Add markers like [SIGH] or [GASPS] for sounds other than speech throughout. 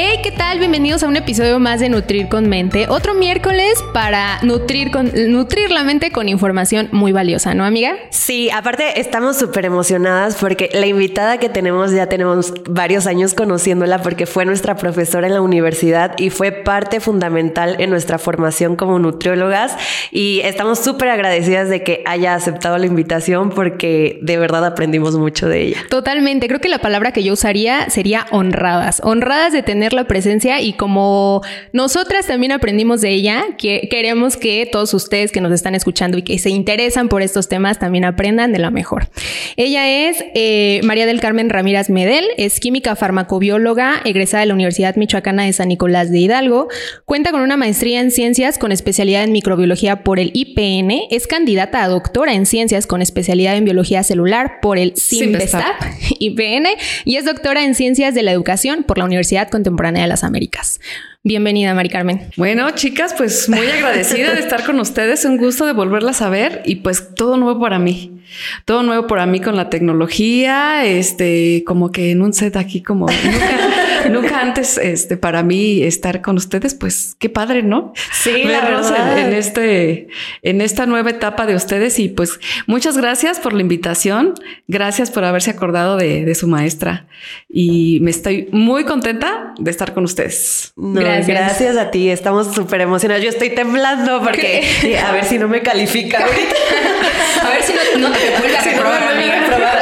Hey, ¿qué tal? Bienvenidos a un episodio más de Nutrir con Mente. Otro miércoles para nutrir, con, nutrir la mente con información muy valiosa, ¿no, amiga? Sí, aparte estamos súper emocionadas porque la invitada que tenemos ya tenemos varios años conociéndola porque fue nuestra profesora en la universidad y fue parte fundamental en nuestra formación como nutriólogas y estamos súper agradecidas de que haya aceptado la invitación porque de verdad aprendimos mucho de ella. Totalmente, creo que la palabra que yo usaría sería honradas, honradas de tener la presencia y como nosotras también aprendimos de ella, que queremos que todos ustedes que nos están escuchando y que se interesan por estos temas también aprendan de la mejor. Ella es eh, María del Carmen Ramírez Medel, es química farmacobióloga, egresada de la Universidad Michoacana de San Nicolás de Hidalgo, cuenta con una maestría en ciencias con especialidad en microbiología por el IPN, es candidata a doctora en ciencias con especialidad en biología celular por el CIMBESTAP IPN y es doctora en ciencias de la educación por la Universidad Contemporánea de las Américas. Bienvenida, Mari Carmen. Bueno, chicas, pues muy agradecida de estar con ustedes. Un gusto de volverlas a ver y pues todo nuevo para mí. Todo nuevo para mí con la tecnología, este, como que en un set aquí como [LAUGHS] nunca, antes, este, para mí estar con ustedes, pues qué padre, ¿no? Sí, la verdad. En, este, en esta nueva etapa de ustedes y pues muchas gracias por la invitación. Gracias por haberse acordado de, su maestra y me estoy muy contenta de estar con ustedes. gracias. gracias a ti. Estamos súper emocionados. Yo estoy temblando porque [LAUGHS] a ver si no me califica ahorita. [LAUGHS] a ver si no, te vuelve a reprobar.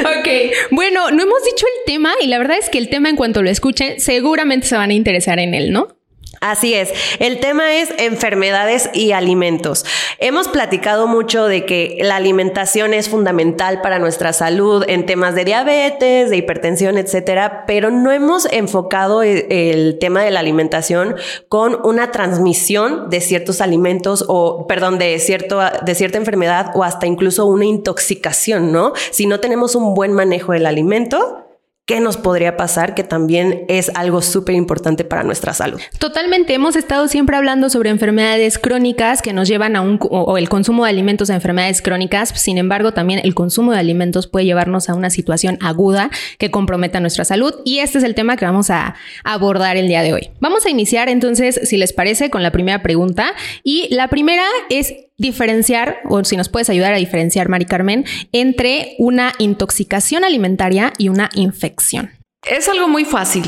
[LAUGHS] ok, bueno, no hemos dicho el tema y la verdad es que el tema en cuanto lo escuchen seguramente se van a interesar en él, ¿no? Así es, el tema es enfermedades y alimentos. Hemos platicado mucho de que la alimentación es fundamental para nuestra salud en temas de diabetes, de hipertensión, etcétera, pero no hemos enfocado e, el tema de la alimentación con una transmisión de ciertos alimentos o, perdón, de, cierto, de cierta enfermedad o hasta incluso una intoxicación, ¿no? Si no tenemos un buen manejo del alimento, qué nos podría pasar, que también es algo súper importante para nuestra salud. Totalmente, hemos estado siempre hablando sobre enfermedades crónicas que nos llevan a un, o, el consumo de alimentos a enfermedades crónicas, sin embargo también el consumo de alimentos puede llevarnos a una situación aguda que comprometa nuestra salud y este es el tema que vamos a abordar el día de hoy. Vamos a iniciar entonces, si les parece, con la primera pregunta y la primera es diferenciar, o si nos puedes ayudar a diferenciar, Mari Carmen, entre una intoxicación alimentaria y una infección. Es algo muy fácil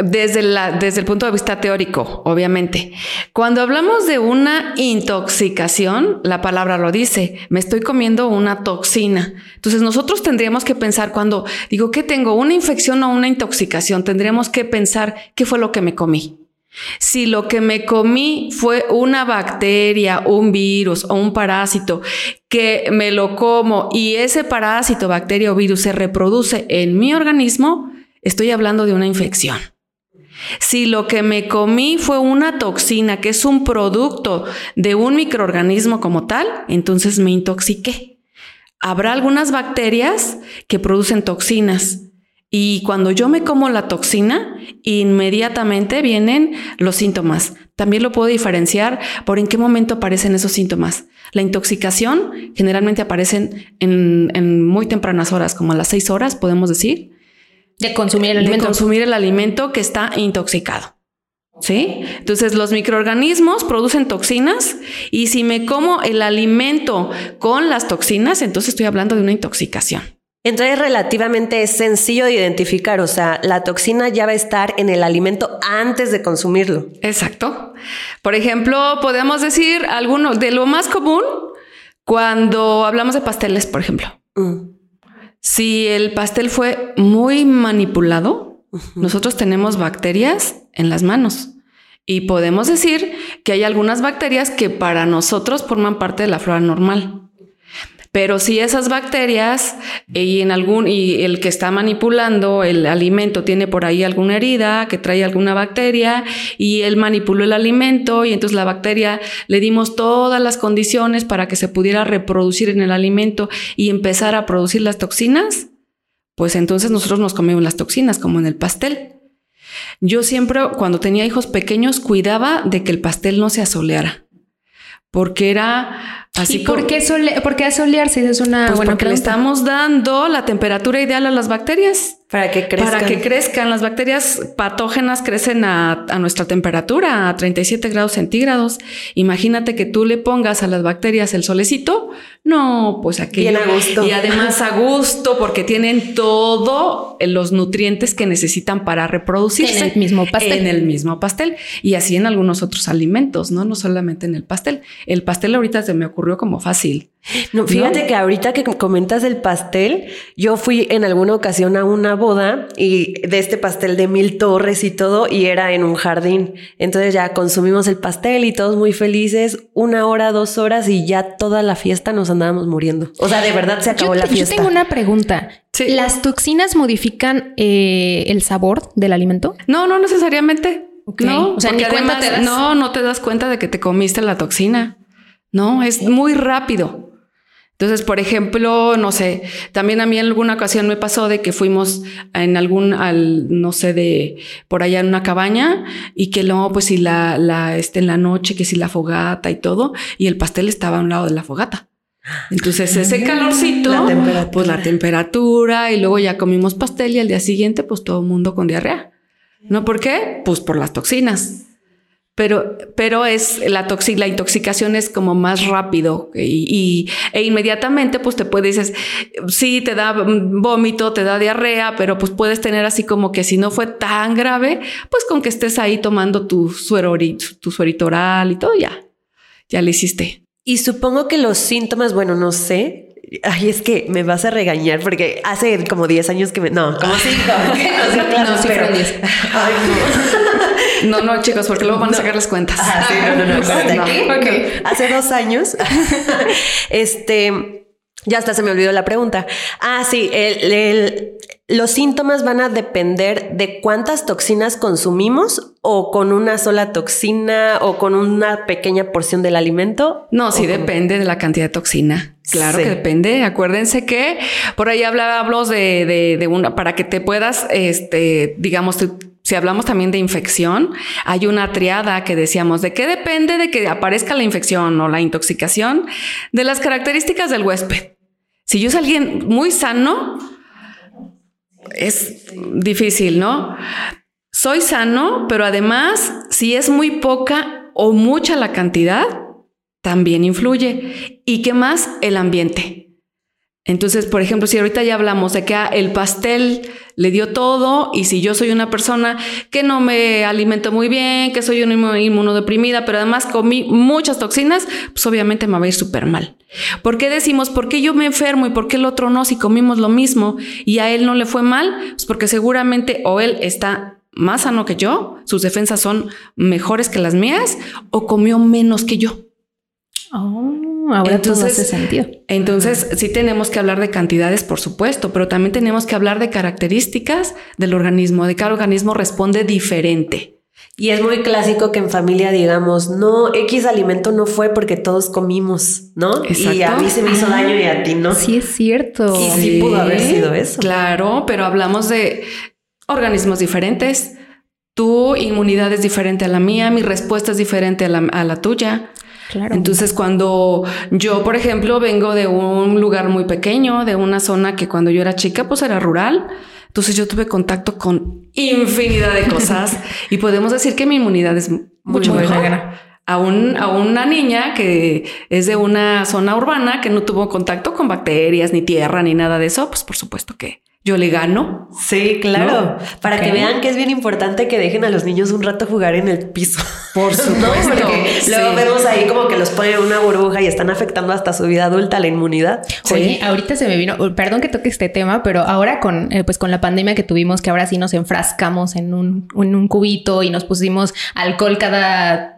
desde, desde el punto de vista teórico, obviamente. Cuando hablamos de una intoxicación, la palabra lo dice, me estoy comiendo una toxina. Entonces nosotros tendríamos que pensar cuando digo que tengo una infección o una intoxicación, tendríamos que pensar qué fue lo que me comí. Si lo que me comí fue una bacteria, un virus o un parásito que me lo como y ese parásito, bacteria o virus se reproduce en mi organismo, estoy hablando de una infección. Si lo que me comí fue una toxina, que es un producto de un microorganismo como tal, entonces me intoxiqué. Habrá algunas bacterias que producen toxinas y cuando yo me como la toxina, inmediatamente vienen los síntomas. También lo puedo diferenciar por en qué momento aparecen esos síntomas. La intoxicación generalmente aparecen en, muy tempranas horas, como a las seis horas, podemos decir. De consumir el alimento. De consumir el alimento que está intoxicado. ¿Sí? Entonces los microorganismos producen toxinas y si me como el alimento con las toxinas, entonces estoy hablando de una intoxicación. Entonces relativamente sencillo de identificar, o sea, la toxina ya va a estar en el alimento antes de consumirlo. Exacto. Por ejemplo, podemos decir alguno de lo más común cuando hablamos de pasteles, por ejemplo. Mm. Si el pastel fue muy manipulado, nosotros tenemos bacterias en las manos. Y podemos decir que hay algunas bacterias que para nosotros forman parte de la flora normal. Pero si esas bacterias y en algún y el que está manipulando el alimento tiene por ahí alguna herida que trae alguna bacteria y él manipuló el alimento y entonces la bacteria le dimos todas las condiciones para que se pudiera reproducir en el alimento y empezar a producir las toxinas, pues entonces nosotros nos comemos las toxinas como en el pastel. Yo siempre cuando tenía hijos pequeños cuidaba de que el pastel no se asoleara porque era Así ¿Y por qué, sole por qué? Es una pues porque le estamos dando la temperatura ideal a las bacterias. Para que crezcan. Para que crezcan. Las bacterias patógenas crecen a, nuestra temperatura, a 37 grados centígrados. Imagínate que tú le pongas a las bacterias el solecito. No, pues aquí. Bien a gusto. Y además a gusto, porque tienen todos los nutrientes que necesitan para reproducirse. En el mismo pastel. En el mismo pastel. Y así en algunos otros alimentos, ¿no? No solamente en el pastel. El pastel ahorita se me ocurrió como fácil. No, fíjate que ahorita que comentas el pastel, yo fui en alguna ocasión a una boda y de este pastel de mil torres y todo, y era en un jardín. Entonces ya consumimos el pastel y todos muy felices, una hora, dos horas y ya toda la fiesta nos andábamos muriendo. O sea, de verdad se acabó la fiesta. Yo tengo una pregunta. ¿Las toxinas modifican eh, el sabor del alimento? No, no necesariamente. No, o sea, ni te das. No, no te das cuenta de que te comiste la toxina. No, es muy rápido. Entonces, por ejemplo, no sé, también a mí en alguna ocasión me pasó de que fuimos en algún, al, no sé, de por allá en una cabaña y que luego, pues si la, la, este, en la noche, que si la fogata y todo, y el pastel estaba a un lado de la fogata. Entonces ese ah, calorcito, pues la temperatura y luego ya comimos pastel y al día siguiente pues todo el mundo con diarrea. ¿No por qué? Pues por las toxinas pero, pero es la, la intoxicación es como más rápido y, e inmediatamente pues te puedes, dices, sí, te da vómito, te da diarrea, pero pues puedes tener así como que si no fue tan grave, pues con que estés ahí tomando tu suero, tu suerito oral y todo ya, ya le hiciste. Y supongo que los síntomas, bueno, no sé, Ay, es que me vas a regañar porque hace como 10 años que me. No, como 5. [LAUGHS] no, no, sí, pero 10. Ay, no. No, no, chicos, porque luego van a sacar las cuentas. Ah, sí, no, no, no. [LAUGHS] Okay. Hace dos años, [LAUGHS] este, ya hasta se me olvidó la pregunta. Ah, sí, el, los síntomas van a depender de cuántas toxinas consumimos o con una sola toxina o con una pequeña porción del alimento. No, sí depende de la cantidad de toxina. Claro que depende. Acuérdense que por ahí hablábamos de, de, de una, para que te puedas, este, digamos, si hablamos también de infección, hay una triada que decíamos, ¿de qué depende de que aparezca la infección o la intoxicación? De las características del huésped. Si yo soy alguien muy sano, es difícil, ¿no? Soy sano, pero además, si es muy poca o mucha la cantidad, también influye. ¿Y qué más? El ambiente. Entonces, por ejemplo, si ahorita ya hablamos de que ah, el pastel le dio todo y si yo soy una persona que no me alimento muy bien, que soy una inmunodeprimida, pero además comí muchas toxinas, pues obviamente me va a ir súper mal. ¿Por qué decimos, por qué yo me enfermo y por qué el otro no si comimos lo mismo y a él no le fue mal? Pues porque seguramente o él está más sano que yo, sus defensas son mejores que las mías o comió menos que yo. Oh ahora entonces, todo hace sentido. Entonces, sí tenemos que hablar de cantidades, por supuesto, pero también tenemos que hablar de características del organismo, de cada organismo responde diferente. Y es muy clásico que en familia digamos, no, X alimento no fue porque todos comimos, ¿no? Exacto. Y a mí se me hizo daño y a ti no. Sí, es cierto. Y sí, pudo haber sido eso. Claro, pero hablamos de organismos diferentes. Tu inmunidad es diferente a la mía, mi respuesta es diferente a la, a la tuya. Entonces, cuando yo, por ejemplo, vengo de un lugar muy pequeño, de una zona que cuando yo era chica, pues era rural. Entonces yo tuve contacto con infinidad de cosas [LAUGHS] y podemos decir que mi inmunidad es mucho mejor. A, un, a una niña que es de una zona urbana que no tuvo contacto con bacterias, ni tierra, ni nada de eso, pues por supuesto que, yo le gano. Sí, claro. Para que vean que es bien importante que dejen a los niños un rato jugar en el piso. Por [LAUGHS] No, supuesto. porque luego Sí. vemos ahí como que los ponen en una burbuja y están afectando hasta su vida adulta, la inmunidad. Oye, ahorita se me vino, perdón que toque este tema, pero ahora con, eh, pues con la pandemia que tuvimos, que ahora sí nos enfrascamos en un, en un cubito y nos pusimos alcohol cada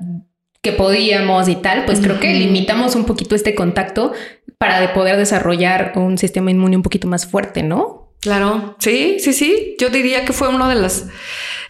que podíamos y tal, pues creo que limitamos un poquito este contacto para de poder desarrollar un sistema inmune un poquito más fuerte, ¿no? Claro, sí, sí, sí. Yo diría que fue uno de las,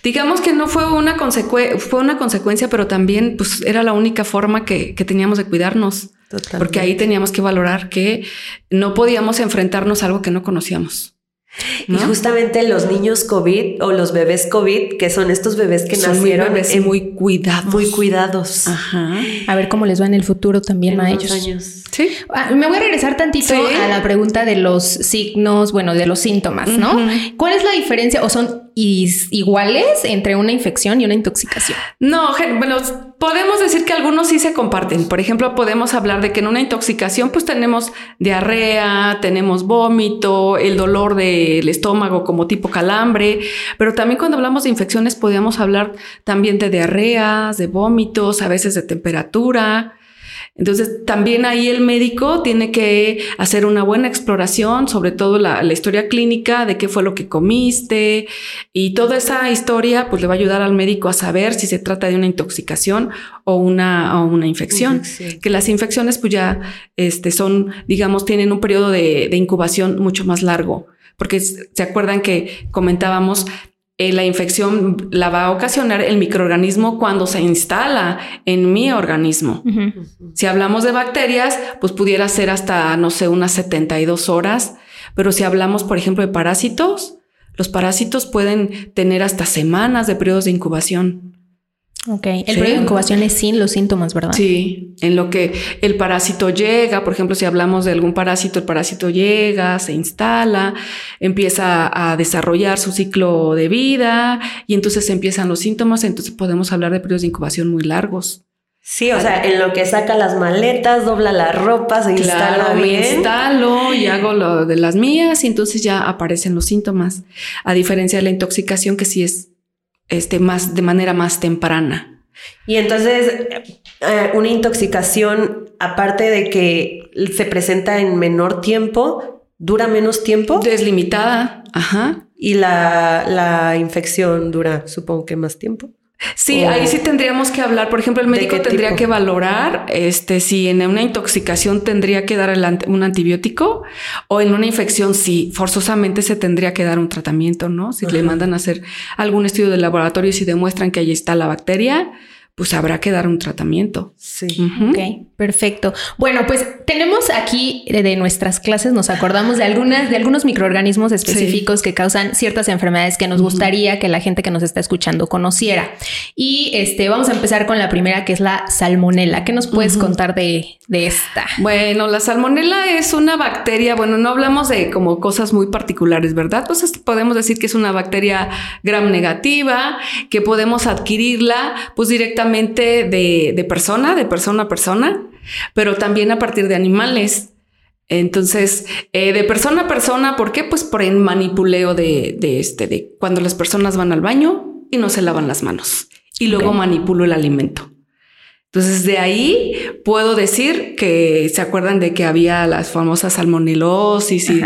digamos que no fue una consecuencia, fue una consecuencia, pero también pues era la única forma que, que teníamos de cuidarnos, Totalmente. porque ahí teníamos que valorar que no podíamos enfrentarnos a algo que no conocíamos. [LAUGHS] Y justamente los niños COVID o los bebés COVID, que son estos bebés que Son muy nacieron bebés en- muy cuidados. muy cuidados. Ajá. A ver cómo les va en el futuro también en a ellos. años. Sí. Ah, me voy a regresar tantito Sí. a la pregunta de los signos, bueno, de los síntomas, ¿no? ¿Cuál es la diferencia o son iguales entre una infección y una intoxicación? No, bueno, podemos decir que algunos sí se comparten. Por ejemplo, podemos hablar de que en una intoxicación pues tenemos diarrea, tenemos vómito, el dolor del estómago como tipo calambre, pero también cuando hablamos de infecciones podríamos hablar también de diarreas, de vómitos, a veces de temperatura. Entonces, también ahí el médico tiene que hacer una buena exploración, sobre todo la, la historia clínica de qué fue lo que comiste y toda esa historia, pues le va a ayudar al médico a saber si se trata de una intoxicación o una, o una infección. Que las infecciones, pues ya este, son, digamos, tienen un periodo de, de incubación mucho más largo. Porque se acuerdan que comentábamos eh, la infección la va a ocasionar el microorganismo cuando se instala en mi organismo. Si hablamos de bacterias, pues pudiera ser hasta, no sé, unas 72 horas. Pero si hablamos, por ejemplo, de parásitos, los parásitos pueden tener hasta semanas de periodos de incubación. Ok. El Sí. periodo de incubación es sin los síntomas, ¿verdad? Sí, en lo que el parásito llega, por ejemplo, si hablamos de algún parásito, el parásito llega, se instala, empieza a desarrollar su ciclo de vida y entonces empiezan los síntomas, entonces podemos hablar de periodos de incubación muy largos. Sí, o sea, en lo que saca las maletas, dobla la ropa, se instala Claro, me bien. instalo y hago lo de las mías y entonces ya aparecen los síntomas. A diferencia de la intoxicación que sí es este más de manera más temprana. Y entonces, eh, una intoxicación, aparte de que se presenta en menor tiempo, dura menos tiempo Deslimitada, ajá. y la, la infección dura, supongo que más tiempo. Sí, O- ahí sí tendríamos que hablar. Por ejemplo, el ¿De médico tendría tipo? que valorar este, si en una intoxicación tendría que dar el ant- un antibiótico o en una infección sí, forzosamente se tendría que dar un tratamiento, ¿no? Si le mandan a hacer algún estudio de laboratorio y si demuestran que ahí está la bacteria, pues habrá que dar un tratamiento. Sí. Ok, perfecto. Bueno, pues tenemos aquí de, de nuestras clases, nos acordamos de algunas, de algunos microorganismos específicos que causan ciertas enfermedades que nos gustaría que la gente que nos está escuchando conociera. Y este, vamos a empezar con la primera, que es la salmonela. ¿Qué nos puedes contar de, de esta? Bueno, la salmonela es una bacteria, bueno, no hablamos de como cosas muy particulares, ¿verdad? Entonces podemos decir que es una bacteria gram negativa, que podemos adquirirla pues directamente de, de persona, de persona a persona, pero también a partir de animales. Entonces, eh, de persona a persona, ¿por qué? Pues por el manipuleo de, de este, de cuando las personas van al baño y no se lavan las manos y luego Ok. manipulo el alimento. Entonces, de ahí puedo decir que se acuerdan de que había las famosas salmonelosis y,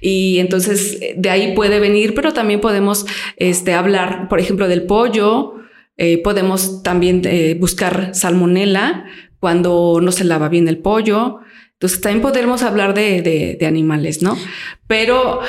y entonces de ahí puede venir, pero también podemos este, hablar, por ejemplo, del pollo. Eh, podemos también eh, buscar salmonela cuando no se lava bien el pollo. Entonces, también podremos hablar de, animales, ¿no? Pero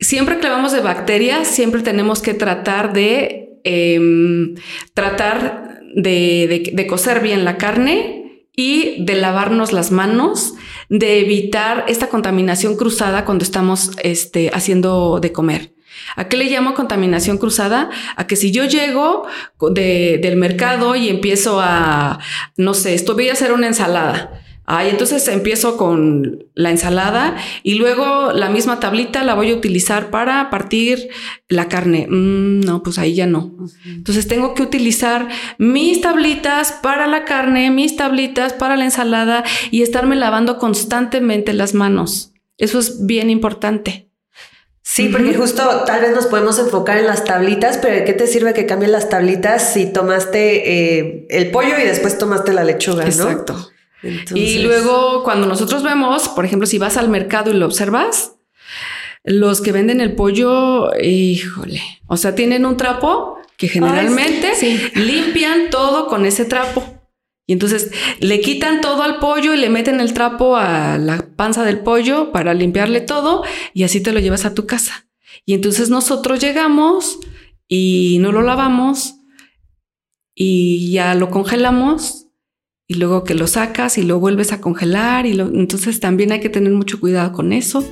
siempre que hablamos de bacterias, siempre tenemos que tratar de em, tratar de, de- de cocer bien la carne y de lavarnos las manos, de evitar esta contaminación cruzada cuando estamos este, haciendo de comer. ¿A qué le llamo contaminación cruzada? A que si yo llego de- del mercado y empiezo a, no sé, esto voy a hacer una ensalada. Ay, entonces empiezo con la ensalada y luego la misma tablita la voy a utilizar para partir la carne. Mm, no, pues ahí ya no. Entonces tengo que utilizar mis tablitas para la carne, mis tablitas para la ensalada y estarme lavando constantemente las manos. Eso es bien importante. Sí, porque justo tal vez nos podemos enfocar en las tablitas, pero ¿de qué te sirve que cambien las tablitas si tomaste eh, el pollo y después tomaste la lechuga? ¿no? Exacto. Y Entonces- luego cuando nosotros vemos, por ejemplo, si vas al mercado y lo observas, los que venden el pollo, híjole, o sea, tienen un trapo que generalmente sí. limpian todo con ese trapo. Y entonces le quitan todo al pollo y le meten el trapo a la panza del pollo para limpiarle todo y así te lo llevas a tu casa. Y entonces nosotros llegamos y no lo lavamos y ya lo congelamos y luego que lo sacas y lo vuelves a congelar y lo, entonces también hay que tener mucho cuidado con eso.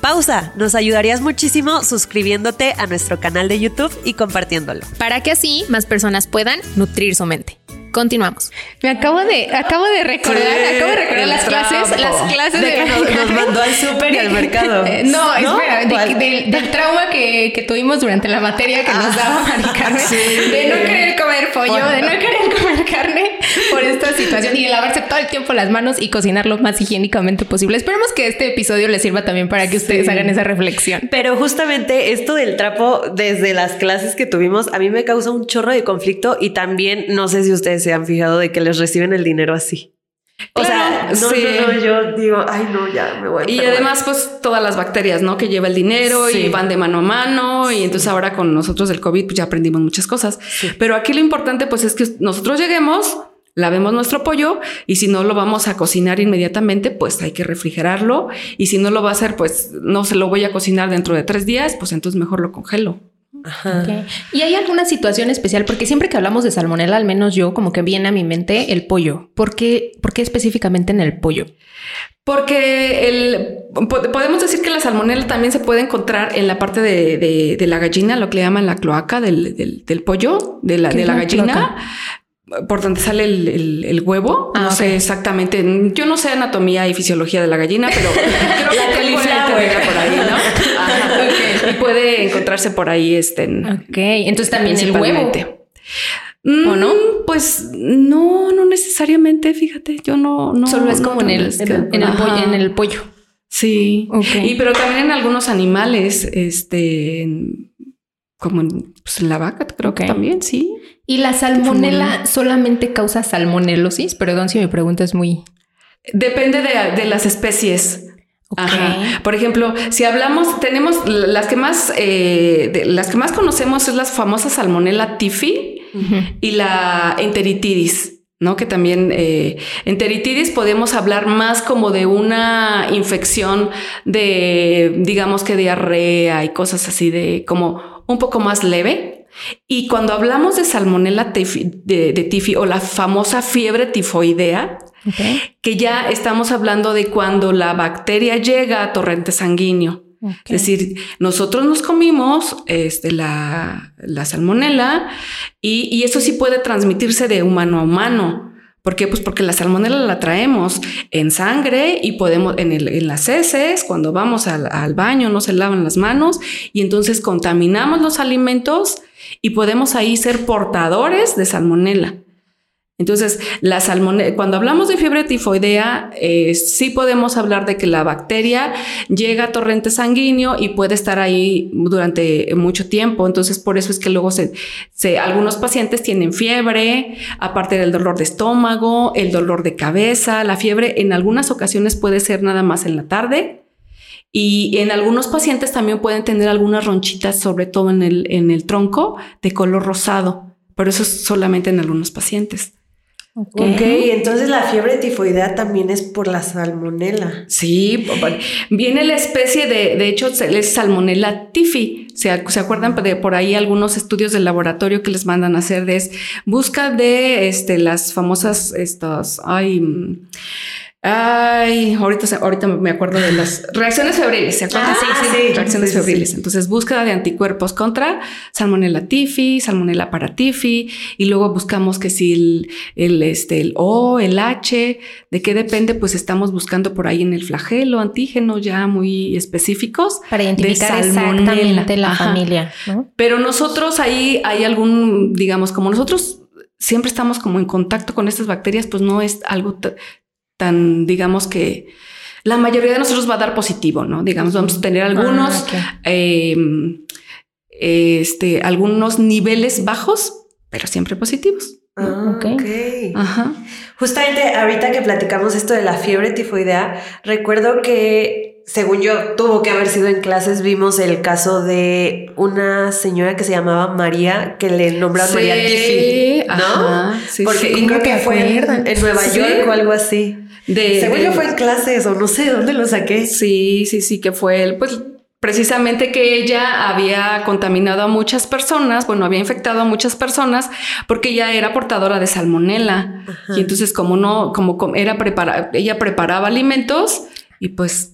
Pausa, nos ayudarías muchísimo suscribiéndote a nuestro canal de YouTube y compartiéndolo. Para que así más personas puedan nutrir su mente. Continuamos. Me acabo de, acabo de recordar, Sí, acabo de recordar las clases, las clases De de, que nos- nos mandó al súper y al mercado. Eh, [LAUGHS] No, ¿No? espera, del- trauma que, que tuvimos durante la materia que nos daba Mari Carmen, [LAUGHS] Sí. de no querer comer pollo, de no querer comer carne por esta situación y de lavarse todo el tiempo las manos y cocinar lo más higiénicamente posible. Esperemos que este episodio les sirva también para que ustedes Sí. hagan esa reflexión. Pero justamente esto del trapo, desde las clases que tuvimos, a mí me causa un chorro de conflicto y también no sé si ustedes se han fijado de que les reciben el dinero así. O sea, no, sí. no, no, yo digo, ay, no, ya me voy a Y además, pues todas las bacterias, ¿no? Que lleva el dinero Sí. y van de mano a mano. Y entonces ahora con nosotros del COVID, pues ya aprendimos muchas cosas. Pero aquí lo importante, pues es que nosotros lleguemos, lavemos nuestro pollo y si no lo vamos a cocinar inmediatamente, pues hay que refrigerarlo. Y si no lo va a hacer, pues no se lo voy a cocinar dentro de tres días, pues entonces mejor lo congelo. Ajá. ¿Y hay alguna situación especial? Porque siempre que hablamos de salmonela, al menos yo, como que viene a mi mente el pollo. ¿Por qué, por qué específicamente en el pollo? Porque el, po- podemos decir que la salmonela también se puede encontrar en la parte de, de- de la gallina, lo que le llaman la cloaca del, del- del pollo, de la, ¿Qué de la gallina. Por donde sale el, el- el huevo. Ah, no sé exactamente. Yo no sé anatomía y fisiología de la gallina, pero [LAUGHS] creo que La por ahí, puede encontrarse por ahí este. en- Ok, entonces también el huevo. principalmente. ¿O no? Pues no, no necesariamente, fíjate, yo no, no. Solo es no como en el, es en, que- en el pollo, en el pollo. Sí. Ok. Y pero también en algunos animales, este, en- como en, pues, en la vaca, creo que también, sí. Y la salmonela solamente causa salmonelosis. Perdón si mi pregunta es muy. Depende de, de las especies. Ajá. Por ejemplo, si hablamos, tenemos las que más, eh, de- las que más conocemos es las famosas salmonella tifi y la enteritidis, ¿no? Que también eh, enteritidis podemos hablar más como de una infección de, digamos que diarrea y cosas así de como un poco más leve. Y cuando hablamos de salmonella tifi, de, de tifi o la famosa fiebre tifoidea, Que ya estamos hablando de cuando la bacteria llega a torrente sanguíneo. Es decir, nosotros nos comimos este, la, la salmonela y, y eso sí puede transmitirse de humano a humano. ¿Por qué? Pues porque la salmonela la traemos en sangre y podemos en, el- en las heces, cuando vamos al, al baño no se lavan las manos y entonces contaminamos los alimentos y podemos ahí ser portadores de salmonela. Entonces, la cuando hablamos de fiebre tifoidea, eh, sí podemos hablar de que la bacteria llega a torrente sanguíneo y puede estar ahí durante mucho tiempo. Entonces, por eso es que luego se- algunos pacientes tienen fiebre, aparte del dolor de estómago, el dolor de cabeza, la fiebre en algunas ocasiones puede ser nada más en la tarde. Y en algunos pacientes también pueden tener algunas ronchitas, sobre todo en el, en el tronco, de color rosado. Pero eso es solamente en algunos pacientes. Ok. Ok, entonces la fiebre tifoidea también es por la salmonela. Sí, viene la especie de, de hecho, se- es Salmonella tifi. ¿Se, ac- ¿Se acuerdan de por ahí algunos estudios del laboratorio que les mandan a hacer de es busca de este, las famosas, estos, ay, ay, ahorita, ahorita me acuerdo de las [LAUGHS] reacciones febriles, ¿se acuerdan? Ah, sí, sí. reacciones Sí, sí, febriles. Entonces, búsqueda de anticuerpos contra Salmonella tifi, Salmonella paratifi, y luego buscamos que si el, el, este, el O, el H, ¿de qué depende? Pues estamos buscando por ahí en el flagelo antígenos ya muy específicos. Para identificar de exactamente la Ajá. familia, ¿no? Pero nosotros ahí hay algún, digamos, como nosotros siempre estamos como en contacto con estas bacterias, pues no es algo tan, digamos que la mayoría de nosotros va a dar positivo, ¿no? Digamos, vamos a tener algunos, Ah, eh, este, algunos niveles bajos, pero siempre positivos. Ah, Ok. ok. Ajá. Justamente ahorita que platicamos esto de la fiebre tifoidea, recuerdo que, según yo, tuvo que haber sido en clases, vimos el caso de una señora que se llamaba María, que le nombraron Sí, María Tifi, ¿no? ajá, sí, Porque sí. creo ¿Cómo que fue en, Nueva Sí. York o algo así. De, según de- yo fue en clases o no sé de dónde lo saqué. Sí, sí, sí, que fue él, pues precisamente que ella había contaminado a muchas personas, bueno, había infectado a muchas personas porque ella era portadora de salmonela. Y entonces como no, como com- era prepara, ella preparaba alimentos y pues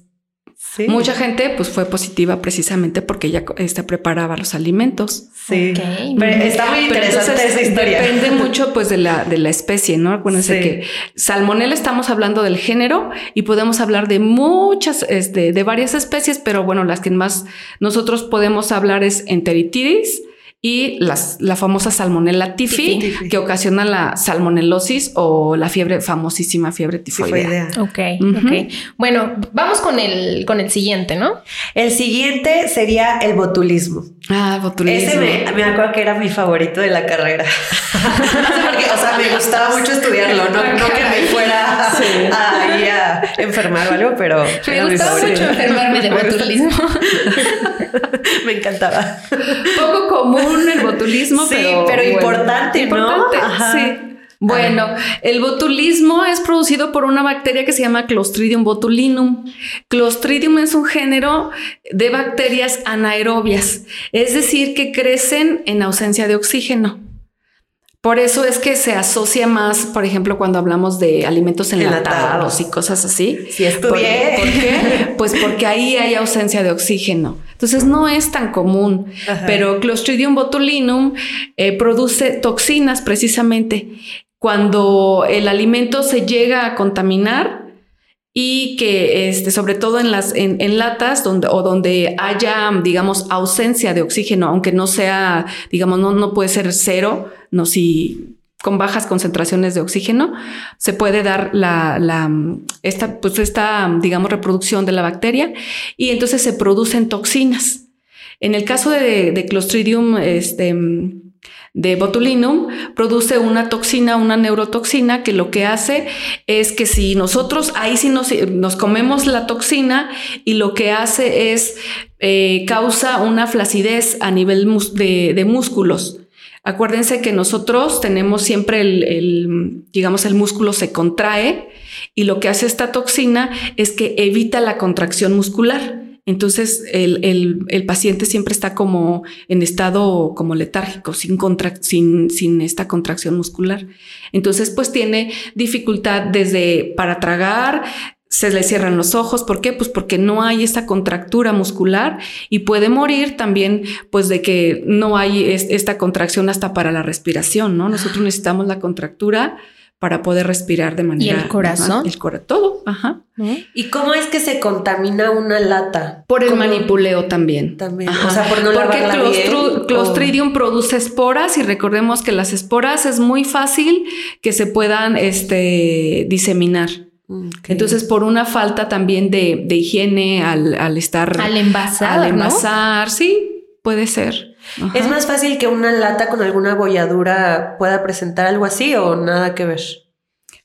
Sí. mucha gente pues fue positiva precisamente porque ella este, preparaba los alimentos. Sí. Pero está muy Pero interesante entonces esa historia. Depende mucho pues de la, de la especie, ¿no? Acuérdense Sí. que salmonella estamos hablando del género y podemos hablar de muchas, este, de varias especies, pero bueno, las que más nosotros podemos hablar es enteritidis y las, la famosa salmonella tifi, Tifi. que ocasiona la salmonelosis o la fiebre, famosísima fiebre tifoidea. Tifoidea. Ok, Ujú. ok. Bueno, vamos con el, con el siguiente, ¿no? El siguiente sería el botulismo. Ah, botulismo. Ese me, me acuerdo que era mi favorito de la carrera. [LAUGHS] no sé por qué, o sea, me gustaba mucho estudiarlo, no, no que me fuera ahí a [LAUGHS] enfermar o algo, pero Me gustaba mucho enfermarme de [LAUGHS] botulismo. [LAUGHS] me encantaba. poco común el botulismo, Sí, pero, pero importante, ¿no? Importante, Ajá. sí. Bueno, el botulismo es producido por una bacteria que se llama Clostridium botulinum. Clostridium es un género de bacterias anaerobias, es decir, que crecen en ausencia de oxígeno. Por eso es que se asocia más, por ejemplo, cuando hablamos de alimentos enlatados y cosas así. Sí, ¿Por, estudié. por qué? [LAUGHS] Pues porque ahí hay ausencia de oxígeno. Entonces no es tan común, Ajá. pero Clostridium botulinum eh, produce toxinas precisamente cuando el alimento se llega a contaminar y que este, sobre todo en las en, en latas donde o donde haya digamos ausencia de oxígeno aunque no sea digamos no, no puede ser cero no si con bajas concentraciones de oxígeno se puede dar la, la esta pues esta digamos reproducción de la bacteria y entonces se producen toxinas. En el caso de, de Clostridium este de botulinum produce una toxina, una neurotoxina que lo que hace es que si nosotros ahí sí nos, nos comemos la toxina y lo que hace es eh, causa una flacidez a nivel de músculos. Acuérdense que nosotros tenemos siempre el, el, digamos, el músculo se contrae y lo que hace esta toxina es que evita la contracción muscular. Entonces el, el, paciente siempre está como en estado como letárgico, sin, contra, sin, sin esta contracción muscular. Entonces pues tiene dificultad desde para tragar, se le cierran los ojos. ¿Por qué? Pues porque no hay esta contractura muscular y puede morir también, pues de que no hay es, esta contracción hasta para la respiración, ¿no? Nosotros necesitamos la contractura para poder respirar de manera. ¿Y el corazón? Ajá, el corazón, todo, ajá. ¿Y cómo es que se contamina una lata? Por el ¿Cómo? manipuleo también. También. Ajá. O sea, por no Porque lavarla clostru, bien, Clostridium o... produce esporas y recordemos que las esporas es muy fácil que se puedan este, diseminar. Okay. Entonces, por una falta también de, de higiene al, al, estar... Al envasar, Al envasar, ¿no? sí, puede ser. Ajá. ¿Es más fácil que una lata con alguna bolladura pueda presentar algo así o nada que ver?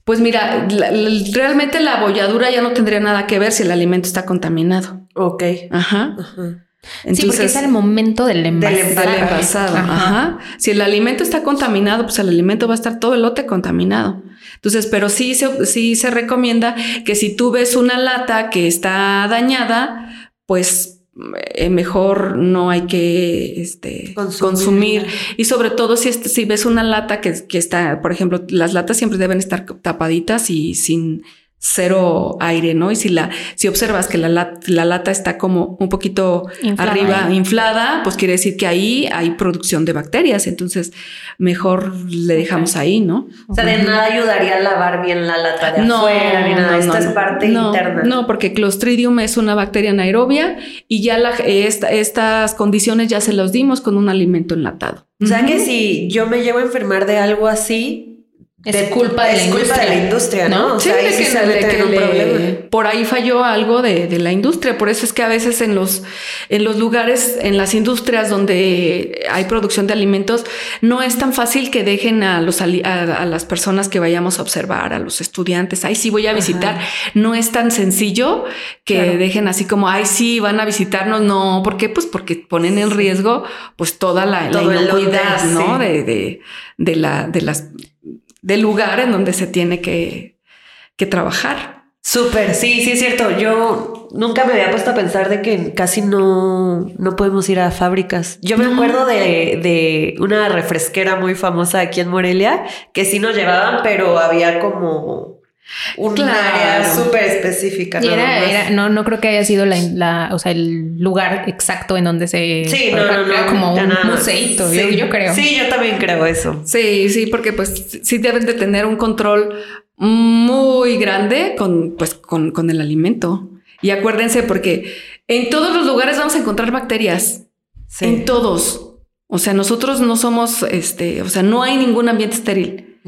Pues mira, la, la, realmente la bolladura ya no tendría nada que ver si el alimento está contaminado. Ok. Ajá. Ajá. Entonces, sí, porque es el momento del envasado. Del, del envasado. Ajá. Ajá. Si el alimento está contaminado, pues el alimento va a estar todo el lote contaminado. Entonces, pero sí se, sí se recomienda que si tú ves una lata que está dañada, pues eh, mejor no hay que este, consumir. consumir. Y sobre todo si, si ves una lata que, que, está, por ejemplo, las latas siempre deben estar tapaditas y sin cero aire, ¿no? Y si la, si observas que la, la, la lata está como un poquito inflada, arriba, inflada, pues quiere decir que ahí hay producción de bacterias. Entonces, mejor le dejamos okay. ahí, ¿no? O sea, de nada ayudaría lavar bien la lata de no, afuera, ni nada. No, Esta no, es parte no, interna. No, porque Clostridium es una bacteria anaerobia y ya la, esta, estas condiciones ya se los dimos con un alimento enlatado. O sea, uh -huh. que si yo me llevo a enfermar de algo así, Es culpa de la es culpa industria, de la industria, ¿no? ¿no? O Sí, sea, ahí sí que, se de mete que en un le- problema. por ahí falló algo de, de la industria. Por eso es que a veces en los, en los lugares, en las industrias donde hay producción de alimentos, no es tan fácil que dejen a, los, a, a las personas que vayamos a observar, a los estudiantes. Ay, sí, voy a visitar. No es tan sencillo que Claro. dejen así como, ay, sí, van a visitarnos. No, ¿por qué? Pues porque ponen en riesgo pues toda la, la inocuidad, ¿no? sí. De, de, de la, de las, del lugar en donde se tiene que, que trabajar. Súper, sí, sí es cierto. Yo nunca me había puesto a pensar de que casi no, no podemos ir a fábricas. Yo me acuerdo de, de una refresquera muy famosa aquí en Morelia que sí nos llevaban, pero había como un Claro. área súper específica. Y nada era, más. era- no, no creo que haya sido la, la- o sea, el lugar exacto en donde se. Sí, no, no, no. Como un museito, Sí. yo, yo creo. Sí, yo también creo eso. Sí, sí, porque pues sí deben de tener un control muy grande con, pues, con, con el alimento. Y acuérdense, porque en todos los lugares vamos a encontrar bacterias. Sí. En todos. O sea, nosotros no somos, este, o sea, no hay ningún ambiente estéril.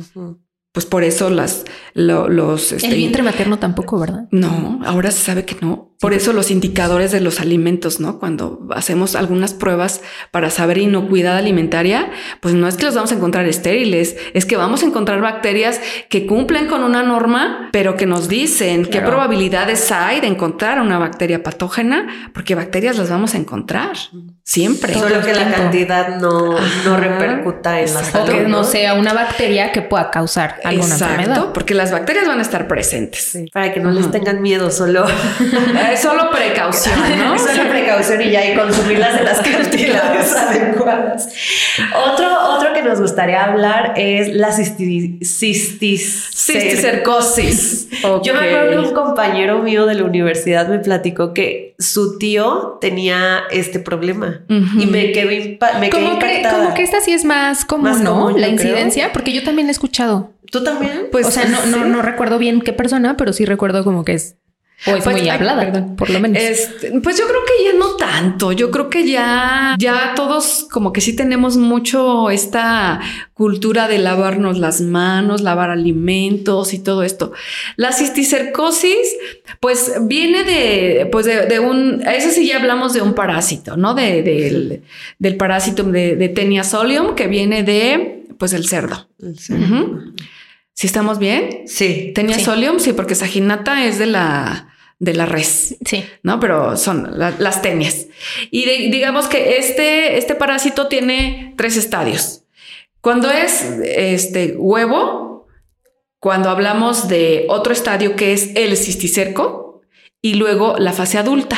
Pues por eso las, lo- los, El este, vientre materno tampoco, ¿verdad? No, ahora se sabe que no. Por eso los indicadores de los alimentos, ¿no? Cuando hacemos algunas pruebas para saber inocuidad alimentaria, pues no es que los vamos a encontrar estériles, es que vamos a encontrar bacterias que cumplen con una norma, pero que nos dicen qué Claro. probabilidades hay de encontrar una bacteria patógena, porque bacterias las vamos a encontrar siempre. Solo el que la cantidad no, no repercuta en la Exacto. O salud. que no sea una bacteria que pueda causar alguna Exacto, enfermedad. porque las bacterias van a estar presentes. Sí, para que no les tengan miedo, solo, Es solo precaución, [LAUGHS] ¿no? solo precaución y ya y consumirlas en las [LAUGHS] cantidades adecuadas. Otro, otro que nos gustaría hablar es la cisti- cistis- Cisticercosis. [LAUGHS] Yo me acuerdo que un compañero mío de la universidad me platicó que su tío tenía este problema y me quedé, impa- me quedé Como que, impactada. como que esta sí es más común, Más ¿no? común, la creo. incidencia, porque yo también la he escuchado. ¿Tú también? Pues o sea, no, no, no recuerdo bien qué persona, pero sí recuerdo como que es, o es Pues, muy ay, hablada, perdón. por lo menos. Este, pues yo creo que ya no tanto. Yo creo que ya, ya todos como que sí tenemos mucho esta cultura de lavarnos las manos, lavar alimentos y todo esto. La cisticercosis, pues viene de, pues de, de un, a ese sí ya hablamos de un parásito, ¿no? De, del, del parásito de, de Tenia solium que viene de, pues el cerdo. Ujú. ¿Sí estamos bien? Sí. Tenia Sí. solium, sí, porque saginata es de la, de la res. sí. ¿no? Pero son la- las tenias. Y de- digamos que este, este parásito tiene tres estadios. Cuando es este huevo, cuando hablamos de otro estadio que es el cisticerco y luego la fase adulta.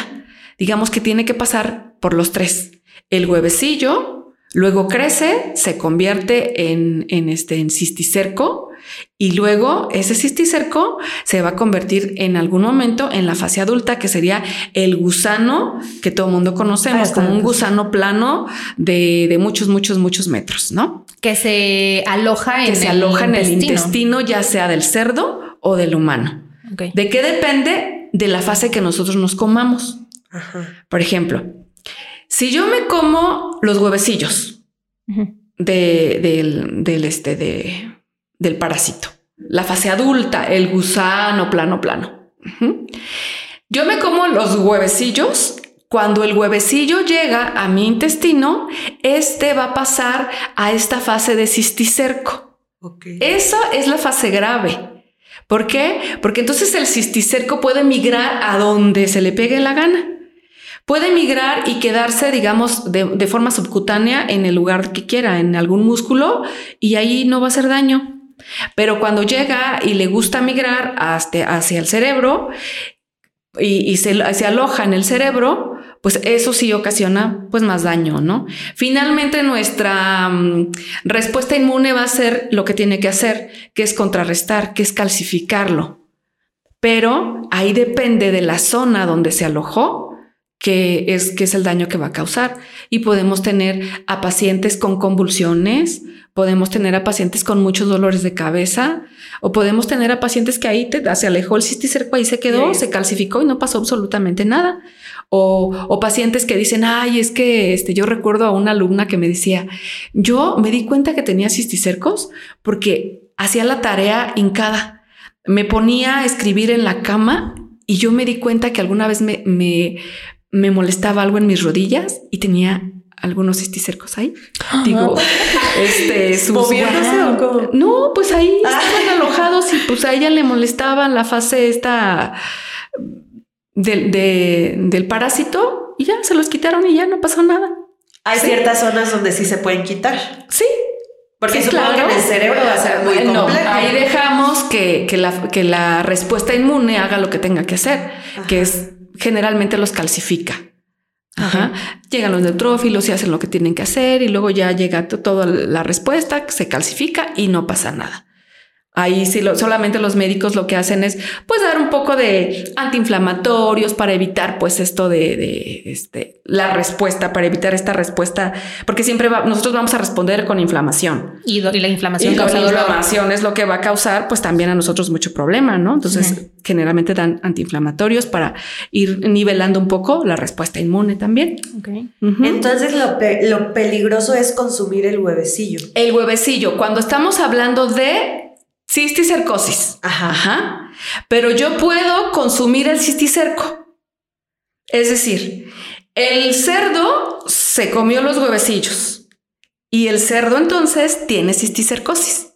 Digamos que tiene que pasar por los tres. El huevecillo, luego crece, se convierte en, en este en cisticerco y luego ese cisticerco se va a convertir en algún momento en la fase adulta, que sería el gusano que todo el mundo conocemos Ah, como un exacto. gusano plano de, de muchos, muchos, muchos metros, ¿no? Que se aloja en Que se el aloja en el intestino. ya sea del cerdo o del humano. ¿De qué depende? De la fase que nosotros nos comamos. Ajá. Por ejemplo, si yo me como los huevecillos de, del, del, este, de, del parásito, la fase adulta, el gusano plano, plano. Yo me como los huevecillos. Cuando el huevecillo llega a mi intestino, este va a pasar a esta fase de cisticerco. Esa es la fase grave. ¿Por qué? Porque entonces el cisticerco puede migrar a donde se le pegue la gana. Puede migrar y quedarse, digamos, de, forma subcutánea en el lugar que quiera, en algún músculo, y ahí no va a hacer daño. Pero cuando llega y le gusta migrar hacia el cerebro y, se aloja en el cerebro, pues eso sí ocasiona pues más daño, ¿no? Finalmente nuestra mm, respuesta inmune va a ser lo que tiene que hacer, que es contrarrestar, que es calcificarlo. Pero ahí depende de la zona donde se alojó, que es, que es el daño que va a causar. Y podemos tener a pacientes con convulsiones, podemos tener a pacientes con muchos dolores de cabeza, o podemos tener a pacientes que ahí te, se alejó el cisticerco, ahí se quedó, Sí. se calcificó y no pasó absolutamente nada. O, o, pacientes que dicen, ay, es que este, yo recuerdo a una alumna que me decía, yo me di cuenta que tenía cisticercos porque hacía la tarea hincada. Me ponía a escribir en la cama y yo me di cuenta que alguna vez me, me, me molestaba algo en mis rodillas y tenía algunos cisticercos ahí. [GASPS] Digo, este, sus [LAUGHS] ¿Moviéndose o? No, pues ahí estaban alojados y pues a ella le molestaba la fase esta del, de, del parásito y ya se los quitaron y ya no pasó nada. Hay Sí. ciertas zonas donde sí se pueden quitar. Sí. Porque Sí, supongo que en el cerebro va a ser muy No, complejo. ahí dejamos que, que la, que la respuesta inmune haga lo que tenga que hacer, que es generalmente los calcifica. Ajá. Llegan los neutrófilos y hacen lo que tienen que hacer y luego ya llega to- toda la respuesta, se calcifica y no pasa nada. Ahí sí, lo- solamente los médicos lo que hacen es pues dar un poco de antiinflamatorios para evitar pues esto de, de, este, la respuesta, para evitar esta respuesta, porque siempre va- nosotros vamos a responder con inflamación. Y, do- y la inflamación Y la dolor. inflamación es lo que va a causar, pues también a nosotros mucho problema, ¿no? Entonces, generalmente dan antiinflamatorios para ir nivelando un poco la respuesta inmune también. Entonces lo, pe- lo peligroso es consumir el huevecillo. el huevecillo, cuando estamos hablando de cisticercosis. Ajá. Ajá. Pero yo puedo consumir el cisticerco. Es decir, el cerdo se comió los huevecillos y el cerdo entonces tiene cisticercosis.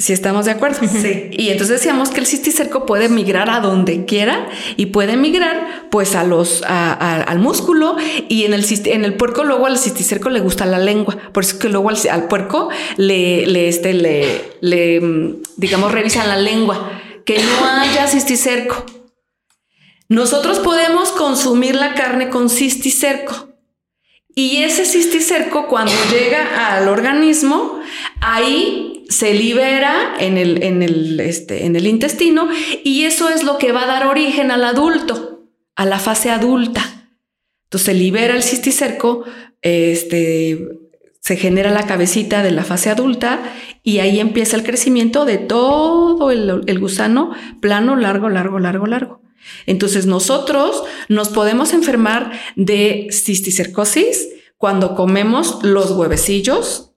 Si estamos de acuerdo. Sí. Y entonces decíamos que el cisticerco puede migrar a donde quiera y puede migrar pues a los a- a- al músculo y en el en el puerco luego al cisticerco le gusta la lengua, por eso es que luego al, al puerco le le este le le mm, digamos revisan la lengua que no haya cisticerco. Nosotros podemos consumir la carne con cisticerco. Y ese cisticerco cuando llega al organismo, ahí se libera en el, en el, este, en el intestino y eso es lo que va a dar origen al adulto, a la fase adulta. Entonces se libera el cisticerco, este, se genera la cabecita de la fase adulta y ahí empieza el crecimiento de todo el, el gusano plano, largo, largo, largo, largo. Entonces nosotros nos podemos enfermar de cisticercosis cuando comemos los huevecillos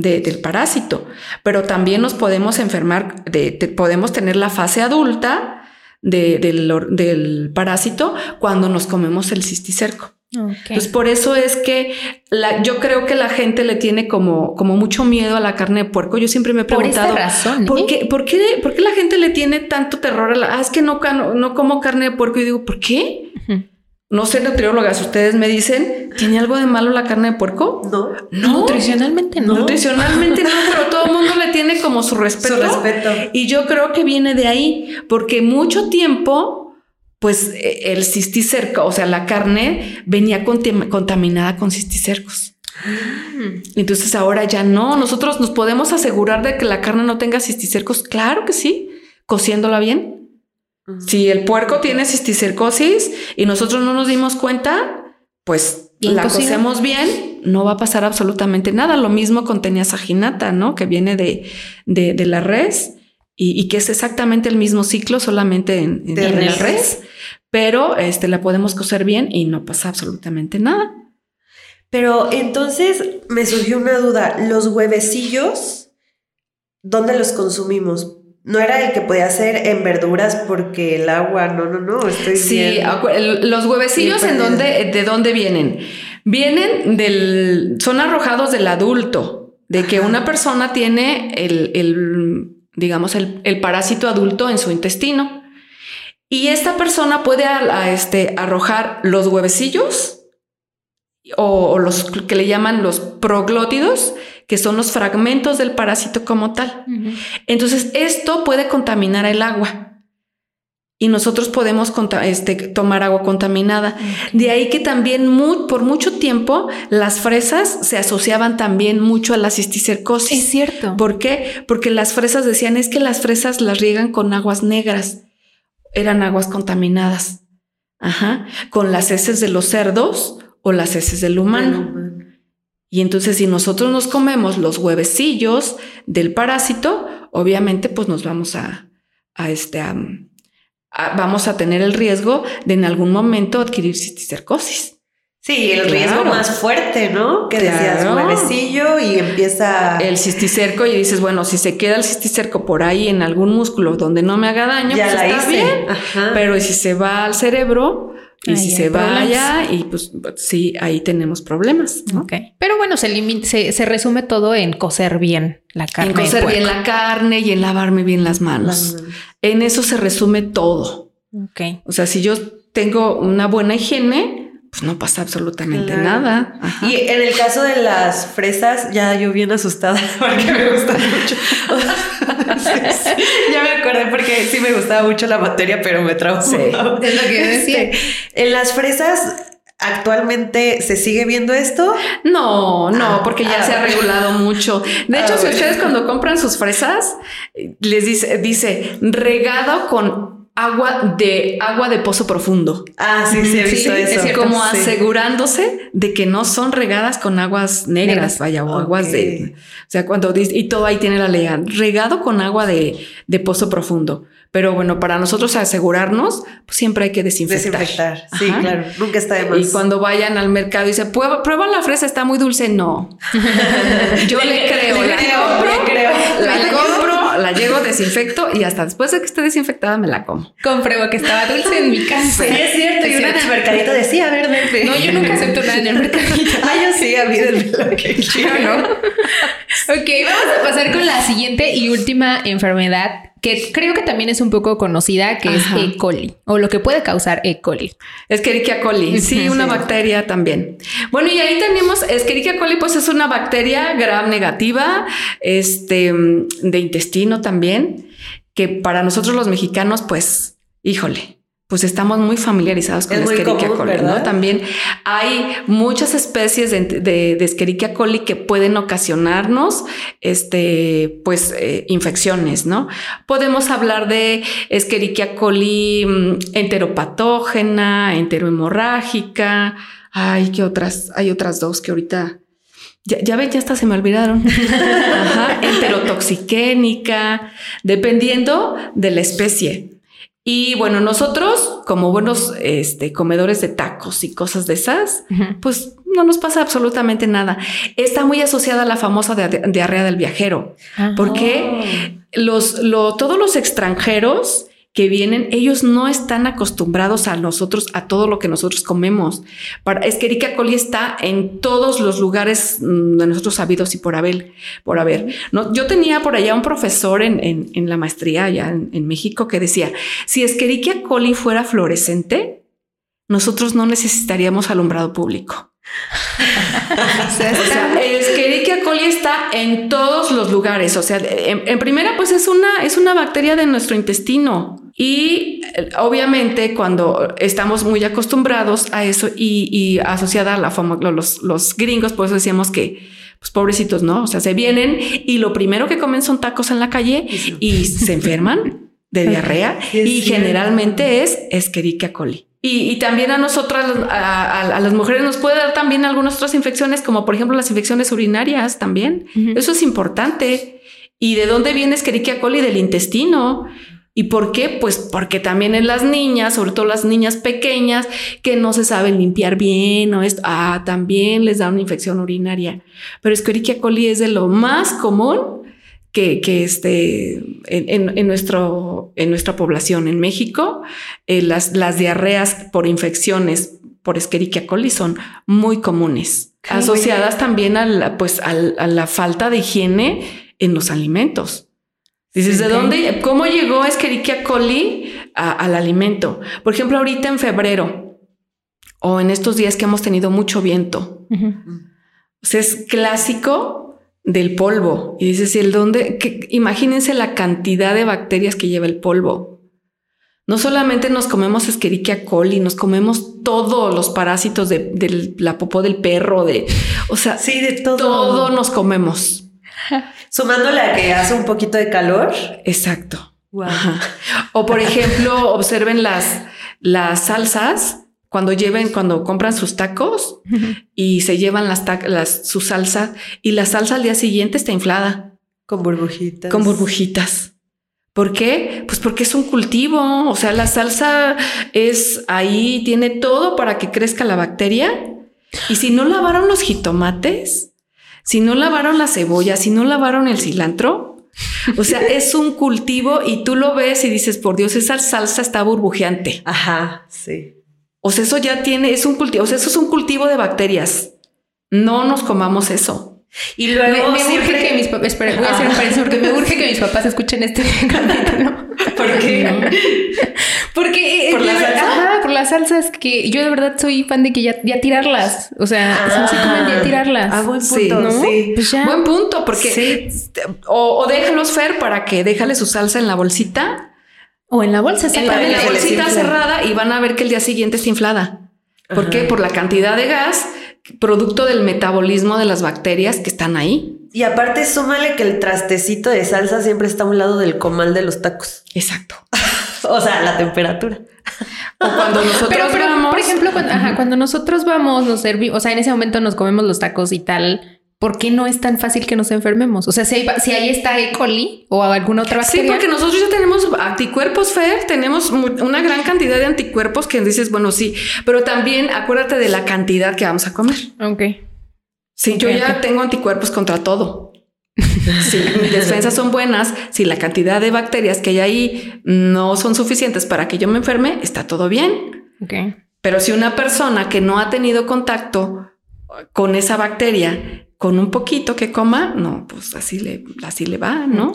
de- del parásito, pero también nos podemos enfermar de, de- podemos tener la fase adulta de- del, del parásito cuando nos comemos el cisticerco. Entonces, por eso es que la- yo creo que la gente le tiene como, como mucho miedo a la carne de puerco. Yo siempre me he Por preguntado. razón. ¿eh? ¿Por qué, por, qué, por qué la gente le tiene tanto terror a la... Ah, es que no, cano- no como carne de puerco. Y digo, ¿por qué? No sé, nutriólogas, ustedes me dicen, ¿tiene algo de malo la carne de puerco? No. No, Nutricionalmente no. nutricionalmente no, pero todo el mundo le [LAUGHS] tiene como su respeto. Su respeto. Y yo creo que viene de ahí, porque mucho tiempo, pues eh, el cisticerco, o sea, la carne venía contam- contaminada con cisticercos. Entonces ahora ya no, nosotros nos podemos asegurar de que la carne no tenga cisticercos. Claro que sí, cociéndola bien. Si el puerco tiene cisticercosis y nosotros no nos dimos cuenta, pues Bien la cocido. cocemos bien, no va a pasar absolutamente nada. Lo mismo con teniasaginata, ¿no? Que viene de, de, de la res y, y que es exactamente el mismo ciclo, solamente en, en- en la res. res, pero este, la podemos cocer bien y no pasa absolutamente nada. Pero entonces me surgió una duda. ¿Los huevecillos, dónde los consumimos? No era el que podía ser en verduras porque el agua, no, no, no, estoy Sí, los huevecillos en dónde, de dónde vienen. Vienen del, son arrojados del adulto, de que una persona tiene el, el, digamos, el, el parásito adulto en su intestino. Y esta persona puede a- a, este, arrojar los huevecillos o, o los que le llaman los proglótidos, que son los fragmentos del parásito como tal. Entonces, esto puede contaminar el agua y nosotros podemos este, tomar agua contaminada. De ahí que también por mucho tiempo las fresas se asociaban también mucho a la cisticercosis. Es cierto. ¿Por qué? Porque las fresas decían es que las fresas las riegan con aguas negras. Eran aguas contaminadas. Ajá. Con las heces de los cerdos o las heces del humano. Y entonces si nosotros nos comemos los huevecillos del parásito, obviamente pues nos vamos a, a este, a, vamos a tener el riesgo de en algún momento adquirir cisticercosis. Sí, el Claro. riesgo más fuerte, ¿no? Que decías Claro. huevecillo y empieza. El cisticerco y dices, bueno, si se queda el cisticerco por ahí en algún músculo donde no me haga daño, ya pues la está hice. bien. Ajá. Pero si se va al cerebro y Ahí si se problemas. allá y pues sí, ahí tenemos problemas. ¿no? Ok. Pero bueno, se, limi- se, se resume todo en cocer bien la carne. En de cocer bien la carne y en lavarme bien las manos. Las- En eso se resume todo. Ok. O sea, si yo tengo una buena higiene, pues no pasa absolutamente Claro. nada. Ajá. Y en el caso de las fresas, ya yo bien asustada [LAUGHS] porque me gustan mucho. [LAUGHS] ya me acordé porque sí me gustaba mucho la materia, pero me traumó. Sí. Es lo que yo decía. Este, en las fresas, actualmente se sigue viendo esto. No, no, Ah, porque ya ah. se ha regulado mucho. De Ah, hecho, si bueno. ustedes cuando compran sus fresas, les dice, dice regado con agua de agua de pozo profundo. Ah, sí, sí, he Sí, visto es eso. cierto, como Sí. asegurándose de que no son regadas con aguas negras, Negras. vaya, o Ok. aguas de, o sea, cuando dice, y todo ahí tiene la ley, regado con agua de, de pozo profundo. Pero bueno, para nosotros asegurarnos, pues siempre hay que desinfectar. Desinfectar. Sí, Ajá. claro. Nunca está de más. Y cuando vayan al mercado y dicen, prueba, prueba la fresa, está muy dulce. No. [LAUGHS] Yo le creo, le la creo, compro, le creo. la compro, la llego, desinfecto y hasta después de que esté desinfectada me la como. Compruebo que estaba dulce en mi casa. Sí, es cierto. Y una en el cierto. mercadito decía verde. No, yo nunca acepto nada en el mercadito. [LAUGHS] Ah, yo sí, a mí del que [LAUGHS] quiero. Ok, vamos a pasar con la siguiente y última enfermedad que creo que también es un poco conocida, que Ajá. es E. coli o lo que puede causar E. coli. Escherichia coli, [LAUGHS] sí, una bacteria también. Bueno, y ahí tenemos Escherichia coli, pues es una bacteria gram negativa, este, de intestino también, que para nosotros los mexicanos, pues, híjole. Pues estamos muy familiarizados con Es la Escherichia común, coli, ¿verdad? ¿no? También hay muchas especies de, de, de Escherichia coli que pueden ocasionarnos, este, pues, eh, infecciones, ¿no? Podemos hablar de Escherichia coli mm, enteropatógena, enterohemorrágica. Ay, ¿qué otras? Hay otras dos que ahorita ya, ya ven, ya hasta se me olvidaron. [LAUGHS] Ajá, enterotoxiquénica, dependiendo de la especie. Y bueno, nosotros, como buenos este, comedores de tacos y cosas de esas, pues no nos pasa absolutamente nada. Está muy asociada a la famosa dia- diarrea del viajero, porque los, lo- todos los extranjeros que vienen, ellos no están acostumbrados a nosotros, a todo lo que nosotros comemos. Para, Escherichia coli está en todos los lugares mm, de nosotros sabidos y por haber. Por haber. Yo tenía por allá un profesor en, en- la maestría allá en, en México que decía, si Escherichia coli fuera fluorescente, nosotros no necesitaríamos alumbrado público. [LAUGHS] O sea, Escherichia coli está en todos los lugares. O sea, en, en primera, pues es una, es una bacteria de nuestro intestino. Y eh, obviamente cuando estamos muy acostumbrados a eso y, y asociada a la fama, los, los gringos, por eso decíamos que, pues pobrecitos, ¿no? O sea, se vienen y lo primero que comen son tacos en la calle y se enferman de [LAUGHS] diarrea Sí, y generalmente es Escherichia coli. Y, y también a nosotras, a, a- a las mujeres, nos puede dar también algunas otras infecciones, como por ejemplo las infecciones urinarias también. Eso es importante. ¿Y de dónde viene Escherichia coli? Del intestino. ¿Y por qué? Pues porque también en las niñas, sobre todo las niñas pequeñas, que no se saben limpiar bien o esto, ah, también les da una infección urinaria. Pero Escherichia coli es de lo más común que, que este, en, en- en nuestro, en nuestra población en México, eh, las, las diarreas por infecciones por Escherichia coli son muy comunes, Qué asociadas también a la, pues, a la falta de higiene en los alimentos. Dices, ¿de dónde? ¿Cómo llegó Escherichia coli a- al alimento? Por ejemplo, ahorita en febrero o en estos días que hemos tenido mucho viento, Ujú. o sea, es clásico del polvo. Y dices, ¿y el dónde? Que- imagínense la cantidad de bacterias que lleva el polvo. No solamente nos comemos Escherichia coli, nos comemos todos los parásitos de, de la popó del perro, de, o sea, Sí, de todo. todo nos comemos. [LAUGHS] Sumándole a que hace un poquito de calor. Exacto. Wow. O por ejemplo, observen las, las salsas cuando lleven, cuando compran sus tacos y se llevan las, las su salsa y la salsa al día siguiente está inflada Con burbujitas. con burbujitas. ¿Por qué? Pues porque es un cultivo, o sea, la salsa es ahí, tiene todo para que crezca la bacteria. Y si no lavaron los jitomates, si no lavaron la cebolla, si no lavaron el cilantro, o sea, [LAUGHS] es un cultivo y tú lo ves y dices, por Dios, esa salsa está burbujeante. Ajá, sí. O sea, eso ya tiene, es un cultivo, o sea, eso es un cultivo de bacterias. No nos comamos eso. Y luego me, me urge que mis papás, espera, voy a hacer un paréntesis porque me urge que mis papás escuchen este [LAUGHS] capítulo. ¿Por qué? Porque eh, ¿Por la yo- salsa? Ajá, por las salsas que yo de verdad soy fan de que ya, ya tirarlas. O sea, Ah. se comen ya tirarlas. Ah, buen Sí, punto, ¿no? sí. Pues ya. Buen punto, porque Sí. o, o déjalos Fer para que déjale su salsa en la bolsita, O en la bolsa, Para en la bolsita cerrada y van a ver que el día siguiente está inflada. ¿Por Ajá. qué? Por la cantidad de gas, producto del metabolismo de las bacterias que están ahí. Y aparte, súmale que el trastecito de salsa siempre está a un lado del comal de los tacos. Exacto. [LAUGHS] O sea, la temperatura. O cuando nosotros Pero, pero, vamos, por ejemplo, cuando, ajá, cuando nosotros vamos, nos servimos, o sea, en ese momento nos comemos los tacos y tal, ¿por qué no es tan fácil que nos enfermemos? O sea, si, hay, si ahí está E. coli o alguna otra Sí, bacteria. porque nosotros ya tenemos anticuerpos, Fer, tenemos una gran cantidad de anticuerpos que dices, bueno, sí, pero también acuérdate de la cantidad que vamos a comer. Ok. Sí, yo ya tengo anticuerpos contra todo. [LAUGHS] Si mis defensas son buenas, si la cantidad de bacterias que hay ahí no son suficientes para que yo me enferme, está todo bien. Ok. Pero si una persona que no ha tenido contacto con esa bacteria, con un poquito que coma, no, pues así le, así le va, ¿no?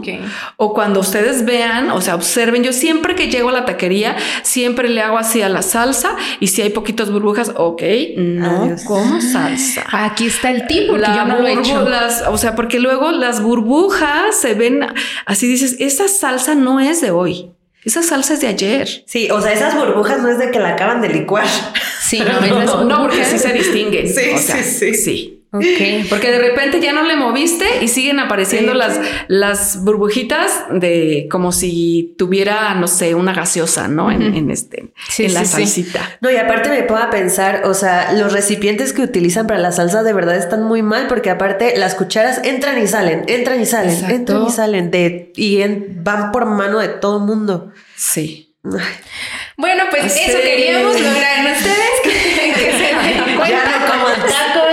O cuando ustedes vean, o sea, observen, yo siempre que llego a la taquería, siempre le hago así a la salsa y si hay poquitos burbujas, ok, no Adiós. como salsa. Aquí está el tip, porque La yo no lo he hecho. las- o sea, porque luego las burbujas se ven así dices, esa salsa no es de hoy. Esa salsa es de ayer. Sí, o sea, esas burbujas no es de que la acaban de licuar. Sí, [LAUGHS] no, No, no, porque sí se distinguen. Sí, O sea, sí, sí. sí. Ok. Porque de repente ya no le moviste y siguen apareciendo Sí. las, las burbujitas de como si tuviera, no sé, una gaseosa, ¿no? En, este, Sí, en la sí, salsita. No, y aparte me a pensar, o sea, los recipientes que utilizan para la salsa de verdad están muy mal porque aparte las cucharas entran y salen, entran y salen, Exacto. entran y salen de y en- van por mano de todo mundo. Sí. Bueno, pues Sí. eso queríamos lograr. Ustedes que, [LAUGHS] que se den cuenta. Coman tacos,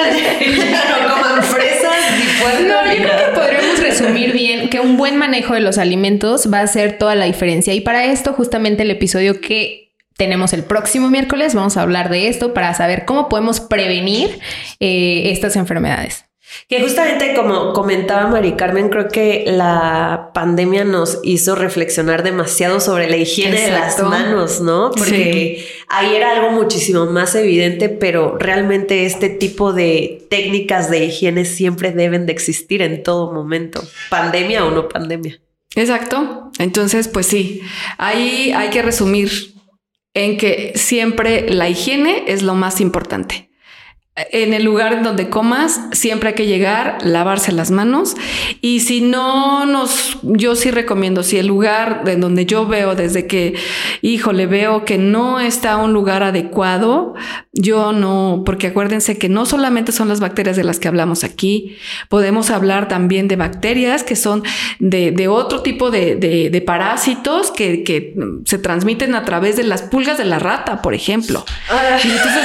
manejo de los alimentos va a hacer toda la diferencia. Y para esto, justamente el episodio que tenemos el próximo miércoles, vamos a hablar de esto para saber cómo podemos prevenir eh, estas enfermedades. Que justamente como comentaba Mari Carmen, creo que la pandemia nos hizo reflexionar demasiado sobre la higiene de las manos, ¿no? Porque ahí era algo muchísimo más evidente, pero realmente este tipo de técnicas de higiene siempre deben de existir en todo momento, pandemia o no pandemia. Exacto. Entonces, pues sí, ahí hay que resumir en que siempre la higiene es lo más importante. En el lugar en donde comas, siempre hay que llegar, lavarse las manos. Y si no nos, yo sí recomiendo, si el lugar en donde yo veo desde que, híjole, veo que no está un lugar adecuado, yo no, porque acuérdense que no solamente son las bacterias de las que hablamos aquí, podemos hablar también de bacterias que son de, de otro tipo de, de- de parásitos que, que se transmiten a través de las pulgas de la rata, por ejemplo. Y entonces,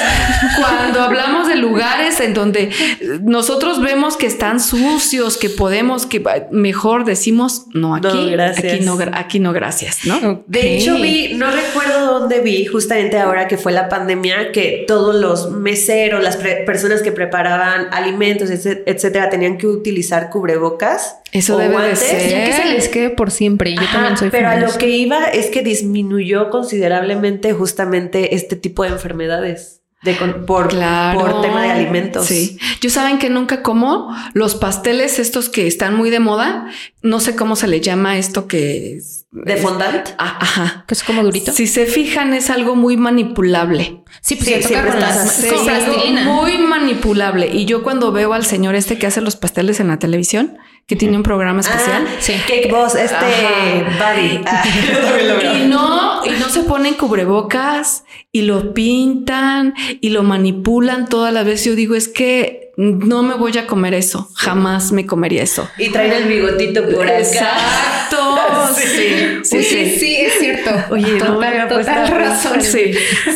cuando hablamos de lugares en donde eh, nosotros vemos que están sucios, que podemos, que eh, mejor decimos, no aquí, No, gracias. aquí no, aquí no, gracias, ¿no? De hecho, vi, no recuerdo dónde vi, justamente ahora que fue la pandemia, que todos los meseros, las pre- personas que preparaban alimentos, etc- etcétera, tenían que utilizar cubrebocas. Eso o debe de ser. Ya que se les quede por siempre. Yo Ajá, también soy pero a lo que iba es que disminuyó considerablemente justamente este tipo de enfermedades de con- por, Claro. por tema de alimentos. Sí. Yo saben que nunca como los pasteles estos que están muy de moda. No sé cómo se le llama esto que es. De fondant. Ah, ajá. Que es como durito. Si se fijan, es algo muy manipulable. Sí, pues Sí, se toca con las es algo plastilina. muy manipulable. Y yo cuando veo al señor este que hace los pasteles en la televisión, que tiene un programa especial. Ah, Sí. Cake Boss, este. Buddy. [LAUGHS] Ah. Y no, y no se ponen cubrebocas y lo pintan y lo manipulan todas las veces. Yo digo, es que no me voy a comer eso. Jamás me comería eso. Y traen el bigotito por acá. Exacto. [LAUGHS] Sí. sí, sí, Oye, sí. sí, es cierto. Oye, no me había puesto total razón. Sí.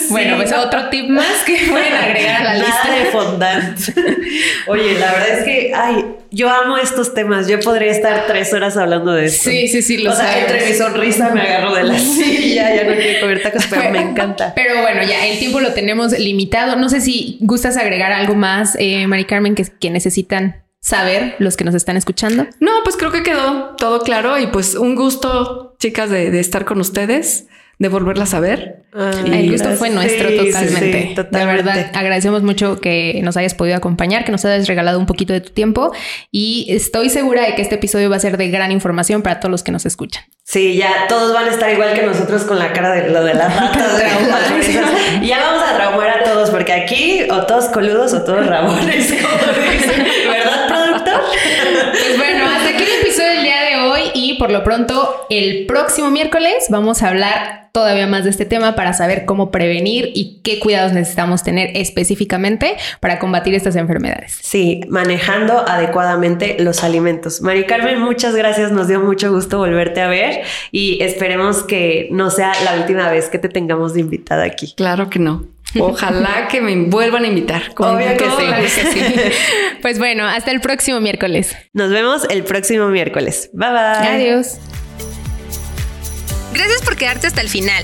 Bueno, pues otro tip más que [LAUGHS] pueden agregar a la Nada lista. de fondant. [LAUGHS] Oye, la verdad es que, ay, yo amo estos temas. Yo podría estar tres horas hablando de esto. Sí, sí, sí, lo O sea, sabemos. entre mi sonrisa me agarro de la silla, ya no quiero comer tacos, pero me encanta. Pero bueno, ya el tiempo lo tenemos limitado. No sé si gustas agregar algo más, eh, Mari Carmen, que, necesitan saber los que nos están escuchando. No, pues creo que quedó todo claro y pues un gusto, chicas, de estar con ustedes, de volverlas a ver. El gusto fue nuestro Sí, totalmente. sí, De totalmente. verdad, agradecemos mucho que nos hayas podido acompañar, que nos hayas regalado un poquito de tu tiempo y estoy segura de que este episodio va a ser de gran información para todos los que nos escuchan. Sí, ya todos van a estar igual que nosotros con la cara de lo de las [LAUGHS] ratas. Y ya vamos a traumar a todos, porque aquí o todos coludos o todos rabones, como dicen. [LAUGHS] ¿Verdad, productor? Pues bueno, hasta aquí el episodio del día de hoy y por lo pronto el próximo miércoles vamos a hablar todavía más de este tema para saber cómo prevenir y qué cuidados necesitamos tener específicamente para combatir estas enfermedades. Sí, manejando adecuadamente los alimentos. Mari Carmen, muchas gracias. Nos dio mucho gusto volverte a ver y esperemos que no sea la última vez que te tengamos de invitada aquí. Claro que no. Ojalá que me vuelvan a invitar. con Obvio que. Claro que sí. [LAUGHS] [LAUGHS] Pues bueno, hasta el próximo miércoles. Nos vemos el próximo miércoles. Bye bye. Adiós. Gracias por quedarte hasta el final.